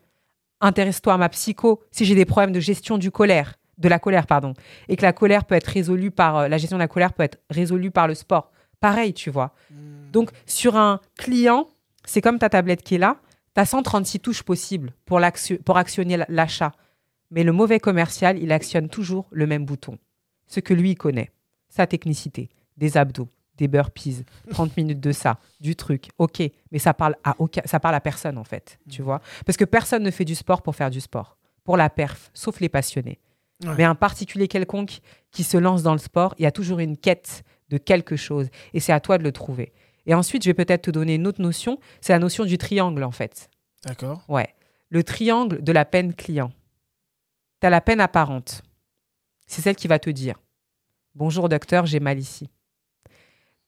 Intéresse-toi à ma psycho. Si j'ai des problèmes de gestion du colère, de la colère, pardon, et que la colère peut être résolue par euh, la gestion de la colère peut être résolue par le sport. Pareil, tu vois. Hmm. Donc sur un client, c'est comme ta tablette qui est là. Tu as 136 touches possibles pour, pour actionner l'achat. Mais le mauvais commercial, il actionne toujours le même bouton. Ce que lui connaît, sa technicité, des abdos, des burpees, 30 minutes de ça, du truc, ok, mais ça parle à aucun, ça parle à personne en fait, tu mm. vois, parce que personne ne fait du sport pour faire du sport, pour la perf, sauf les passionnés. Mais un particulier quelconque qui se lance dans le sport, il y a toujours une quête de quelque chose, et c'est à toi de le trouver. Et ensuite, je vais peut-être te donner une autre notion, c'est la notion du triangle en fait. D'accord. Ouais, le triangle de la peine client. Tu as la peine apparente. C'est celle qui va te dire Bonjour docteur, j'ai mal ici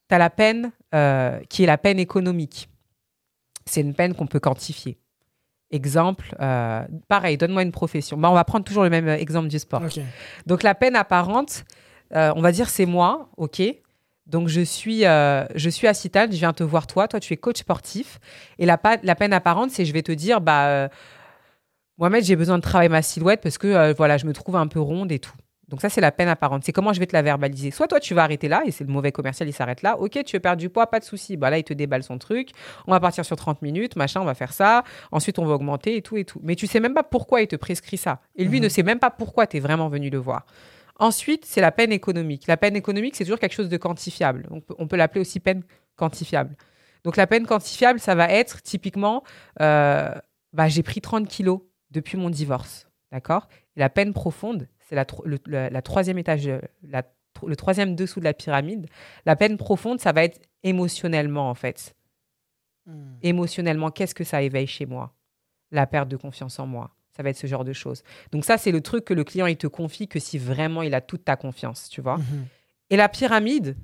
tu as la peine euh, qui est la peine économique. C'est une peine qu'on peut quantifier. Exemple, euh, pareil, donne-moi une profession. Bah, on va prendre toujours le même exemple du sport. Donc la peine apparente, euh, on va dire c'est moi, ok. Donc je suis, je suis à Cital, je viens te voir toi, toi tu es coach sportif. Et la, la peine apparente, c'est je vais te dire, bah, Mohamed, j'ai besoin de travailler ma silhouette parce que voilà, je me trouve un peu ronde et tout. Donc ça, c'est la peine apparente. C'est comment je vais te la verbaliser. Soit toi, tu vas arrêter là, et c'est le mauvais commercial, il s'arrête là. Ok, tu veux perdre du poids, pas de souci. Bah là, il te déballe son truc. On va partir sur 30 minutes, machin, on va faire ça. Ensuite, on va augmenter et tout et tout. Mais tu sais même pas pourquoi il te prescrit ça. Et lui mhm. ne sait même pas pourquoi tu es vraiment venu le voir. Ensuite, c'est la peine économique. La peine économique, c'est toujours quelque chose de quantifiable. On peut, l'appeler aussi peine quantifiable. Donc la peine quantifiable, ça va être typiquement, euh, bah, j'ai pris 30 kilos depuis mon divorce. D'accord? La peine profonde, c'est la, le, troisième étage, le troisième dessous de la pyramide. La peine profonde, ça va être émotionnellement, en fait. Hmm. Émotionnellement, qu'est-ce que ça éveille chez moi? La perte de confiance en moi. Ça va être ce genre de choses. Donc ça, c'est le truc que le client, il te confie que si vraiment il a toute ta confiance, tu vois. Mhm. Et la pyramide,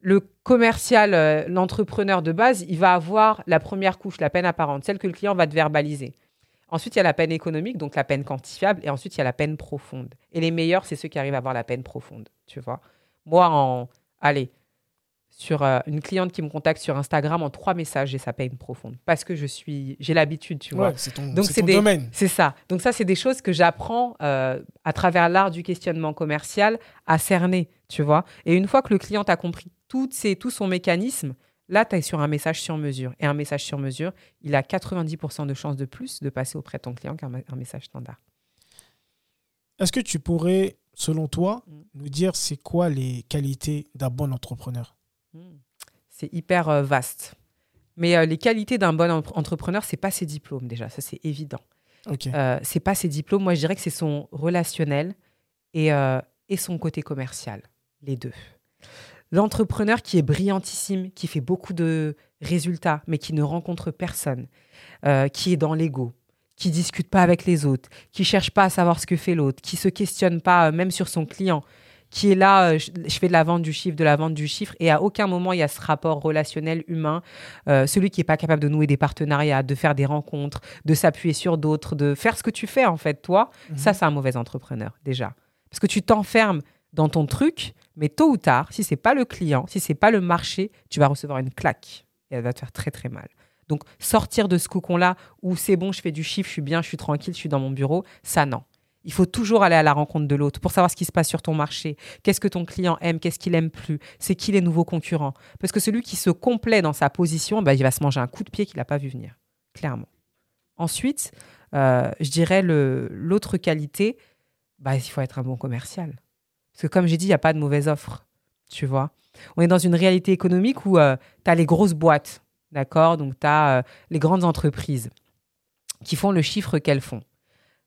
le commercial, euh, l'entrepreneur de base, il va avoir la première couche, la peine apparente, celle que le client va te verbaliser. Ensuite, il y a la peine économique, donc la peine quantifiable, et ensuite, il y a la peine profonde. Et les meilleurs, c'est ceux qui arrivent à avoir la peine profonde, tu vois. Moi, en, allez, sur euh, une cliente qui me contacte sur Instagram, en trois messages, j'ai sa peine profonde, parce que je suis, j'ai l'habitude, tu vois. c'est ton, donc c'est domaine. C'est ça. Donc ça, c'est des choses que j'apprends euh, à travers l'art du questionnement commercial à cerner, tu vois. Et une fois que le client a compris tout, ces, tout son mécanisme, Là, tu es sur un message sur mesure. Et un message sur mesure, il a 90% de chances de plus de passer auprès de ton client qu'un message standard. Est-ce que tu pourrais, selon toi, mm. nous dire c'est quoi les qualités d'un bon entrepreneur? Mm. C'est hyper euh, vaste. Mais euh, les qualités d'un bon entrepreneur, c'est pas ses diplômes déjà, ça c'est évident. Okay. Euh, c'est pas ses diplômes, moi je dirais que c'est son relationnel et, euh, et son côté commercial, les deux l'entrepreneur qui est brillantissime, qui fait beaucoup de résultats, mais qui ne rencontre personne, euh, qui est dans l'ego, qui discute pas avec les autres, qui cherche pas à savoir ce que fait l'autre, qui se questionne pas euh, même sur son client, qui est là, euh, je, fais de la vente du chiffre, de la vente du chiffre, et à aucun moment il y a ce rapport relationnel humain, celui qui est pas capable de nouer des partenariats, de faire des rencontres, de s'appuyer sur d'autres, de faire ce que tu fais en fait toi, mhm. ça c'est un mauvais entrepreneur déjà, parce que tu t'enfermes dans ton truc, mais tôt ou tard, si c'est pas le client, si c'est pas le marché, tu vas recevoir une claque et elle va te faire très très mal. Donc sortir de ce cocon-là où c'est bon, je fais du chiffre, je suis bien, je suis tranquille, je suis dans mon bureau, ça non. Il faut toujours aller à la rencontre de l'autre pour savoir ce qui se passe sur ton marché. Qu'est-ce que ton client aime, qu'est-ce qu'il aime plus, c'est qui les nouveaux concurrents? Parce que celui qui se complaît dans sa position, bah, il va se manger un coup de pied qu'il n'a pas vu venir, clairement. Ensuite, euh, je dirais l'autre qualité, bah, il faut être un bon commercial. Parce que comme j'ai dit, il n'y a pas de mauvaise offre, tu vois. On est dans une réalité économique où euh, tu as les grosses boîtes, d'accord? Donc tu as euh, les grandes entreprises qui font le chiffre qu'elles font.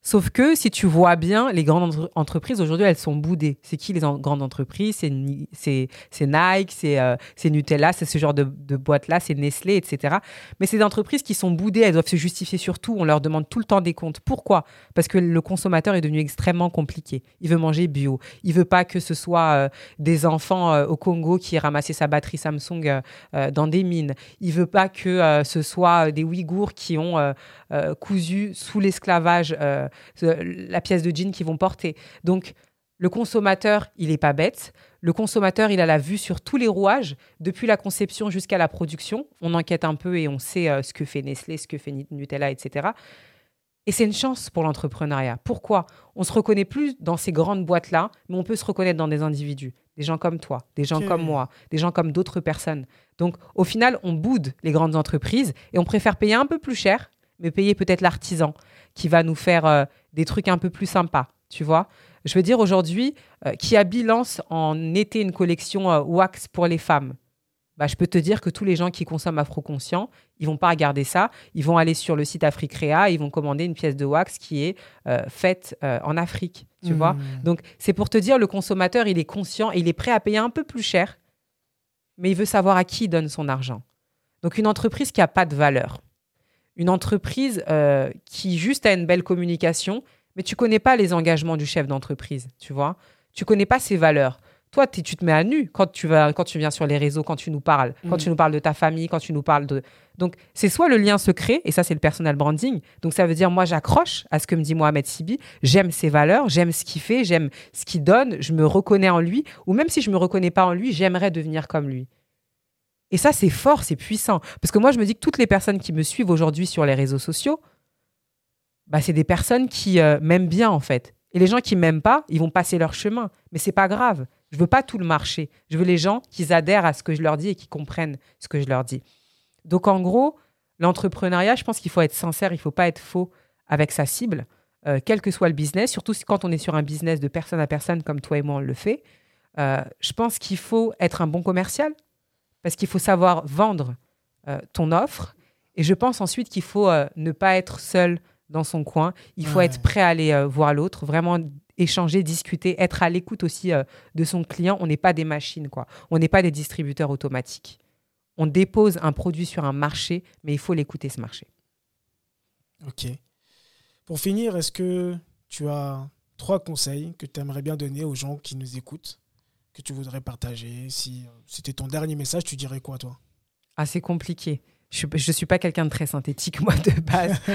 Sauf que si tu vois bien, les grandes entreprises aujourd'hui, elles sont boudées. C'est qui les grandes entreprises? C'est Nike, euh, c'est Nutella, c'est ce genre de, de boîte-là, c'est Nestlé, etc. Mais ces entreprises qui sont boudées, elles doivent se justifier sur tout. On leur demande tout le temps des comptes. Pourquoi? Parce que le consommateur est devenu extrêmement compliqué. Il veut manger bio. Il veut pas que ce soit euh, des enfants euh, au Congo qui aient ramassé sa batterie Samsung dans des mines. Il veut pas que ce soit des Ouïghours qui ont cousu sous l'esclavage la pièce de jean qu'ils vont porter. Donc, le consommateur, il n'est pas bête. Le consommateur, il a la vue sur tous les rouages, depuis la conception jusqu'à la production. On enquête un peu et on sait euh, ce que fait Nestlé, ce que fait Nutella, etc. Et c'est une chance pour l'entrepreneuriat. Pourquoi? On se reconnaît plus dans ces grandes boîtes-là, mais on peut se reconnaître dans des individus, des gens comme toi, des gens comme moi, des gens comme d'autres personnes. Donc, au final, on boude les grandes entreprises et on préfère payer un peu plus cher, mais payer peut-être l'artisan qui va nous faire euh, des trucs un peu plus sympas, tu vois. Je veux dire, aujourd'hui, euh, qui a bilance en été une collection euh, wax pour les femmes? Bah, je peux te dire que tous les gens qui consomment Afro-Conscient, ils vont pas regarder ça. Ils vont aller sur le site Africrea, ils vont commander une pièce de wax qui est faite en Afrique, tu vois. Mmh. Donc, c'est pour te dire, le consommateur, il est conscient et il est prêt à payer un peu plus cher, mais il veut savoir à qui il donne son argent. Donc, une entreprise qui a pas de valeur, une entreprise euh, qui juste a une belle communication, mais tu connais pas les engagements du chef d'entreprise, tu vois. Tu connais pas ses valeurs. Toi, tu te mets à nu quand tu, vas, quand tu viens sur les réseaux, quand tu nous parles, quand tu mm. nous parles de ta famille, quand tu nous parles de... Donc, c'est soit le lien secret, et ça, c'est le personal branding. Donc, ça veut dire, moi, j'accroche à ce que me dit Mohamed Sibi. J'aime ses valeurs, j'aime ce qu'il fait, j'aime ce qu'il donne, je me reconnais en lui. Ou même si je me reconnais pas en lui, j'aimerais devenir comme lui. Et ça, c'est fort, c'est puissant. Parce que moi, je me dis que toutes les personnes qui me suivent aujourd'hui sur les réseaux sociaux, bah, c'est des personnes qui euh, m'aiment bien, en fait. Et les gens qui m'aiment pas, ils vont passer leur chemin. Mais c'est pas grave. Je veux pas tout le marché. Je veux les gens qui adhèrent à ce que je leur dis et qui comprennent ce que je leur dis. Donc, en gros, l'entrepreneuriat, je pense qu'il faut être sincère, il faut pas être faux avec sa cible, euh, quel que soit le business, surtout quand on est sur un business de personne à personne comme toi et moi on le fait. Euh, je pense qu'il faut être un bon commercial, parce qu'il faut savoir vendre euh, ton offre. Et je pense ensuite qu'il faut euh, ne pas être seul dans son coin. Il faut être prêt à aller euh, voir l'autre, vraiment échanger, discuter, être à l'écoute aussi de son client. On n'est pas des machines, quoi. On n'est pas des distributeurs automatiques. On dépose un produit sur un marché, mais il faut l'écouter, ce marché. Ok. Pour finir, est-ce que tu as trois conseils que tu aimerais bien donner aux gens qui nous écoutent? Que tu voudrais partager Si euh, c'était ton dernier message, tu dirais quoi, toi? Ah, c'est compliqué. Je ne suis pas quelqu'un de très synthétique, moi, de base. [laughs]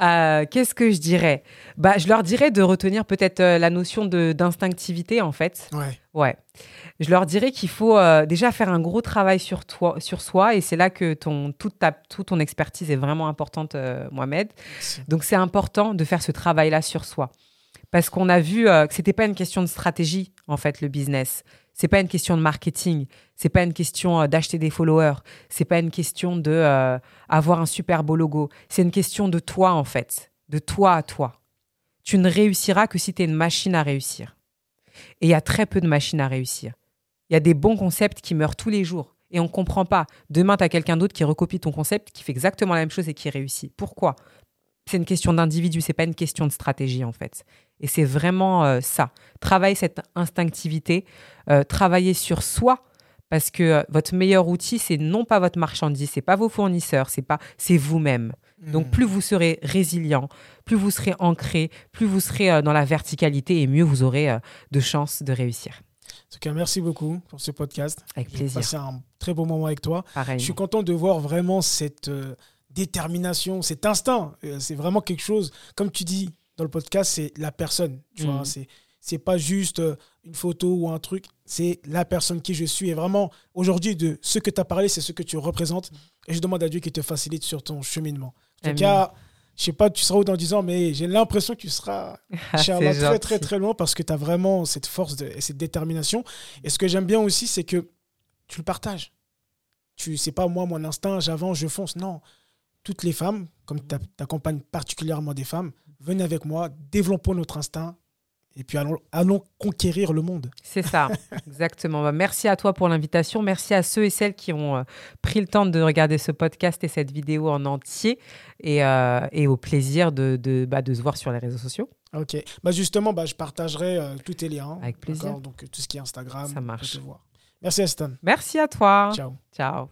Euh, qu'est-ce que je dirais? Bah, Je leur dirais de retenir peut-être euh, la notion d'instinctivité, en fait. Ouais. Ouais. Je leur dirais qu'il faut déjà faire un gros travail sur, toi, sur soi, et c'est là que ton, toute, ta, toute ton expertise est vraiment importante, Mohamed. Donc, c'est important de faire ce travail-là sur soi parce qu'on a vu euh, que c'était pas une question de stratégie en fait le business. C'est pas une question de marketing, c'est pas une question euh, d'acheter des followers, c'est pas une question de euh, avoir un super beau logo. C'est une question de toi en fait, de toi à toi. Tu ne réussiras que si tu es une machine à réussir. Et il y a très peu de machines à réussir. Il y a des bons concepts qui meurent tous les jours et on ne comprend pas. Demain, tu as quelqu'un d'autre qui recopie ton concept, qui fait exactement la même chose et qui réussit. Pourquoi? C'est une question d'individu, c'est pas une question de stratégie en fait. Et c'est vraiment euh, ça. Travailler cette instinctivité, euh, travailler sur soi, parce que euh, votre meilleur outil, c'est non pas votre marchandise, c'est pas vos fournisseurs, c'est pas, c'est vous-même. Donc hmm. plus vous serez résilient, plus vous serez ancré, plus vous serez dans la verticalité et mieux vous aurez de chances de réussir. En tout cas, merci beaucoup pour ce podcast. Avec plaisir. J'ai passé un très beau moment avec toi. Pareil. Je suis content de voir vraiment cette détermination, cet instinct. c'est vraiment quelque chose, comme tu dis, dans le podcast, c'est la personne. Tu vois, mm. c'est c'est pas juste euh, une photo ou un truc, c'est la personne qui je suis. Et vraiment, aujourd'hui, de ce que tu as parlé, c'est ce que tu représentes. Et je demande à Dieu qu'il te facilite sur ton cheminement. En tout cas, je sais pas, tu seras où dans 10 ans, mais j'ai l'impression que tu seras [laughs] très, très, très loin parce que tu as vraiment cette force et cette détermination. Et ce que j'aime bien aussi, c'est que tu le partages. Tu sais pas, moi, mon instinct, j'avance, je fonce. Non. Toutes les femmes, comme tu accompagnes particulièrement des femmes, venez avec moi, développons notre instinct, et puis allons, allons conquérir le monde. C'est ça, [laughs] exactement. Bah, merci à toi pour l'invitation. Merci à ceux et celles qui ont euh, pris le temps de regarder ce podcast et cette vidéo en entier. Et, euh, et au plaisir de, de, bah, de, se voir sur les réseaux sociaux. Ok. Bah justement, bah, je partagerai euh, tous tes liens. Avec plaisir. Donc tout ce qui est Instagram. Ça marche. Merci Aston. Merci à toi. Ciao. Ciao.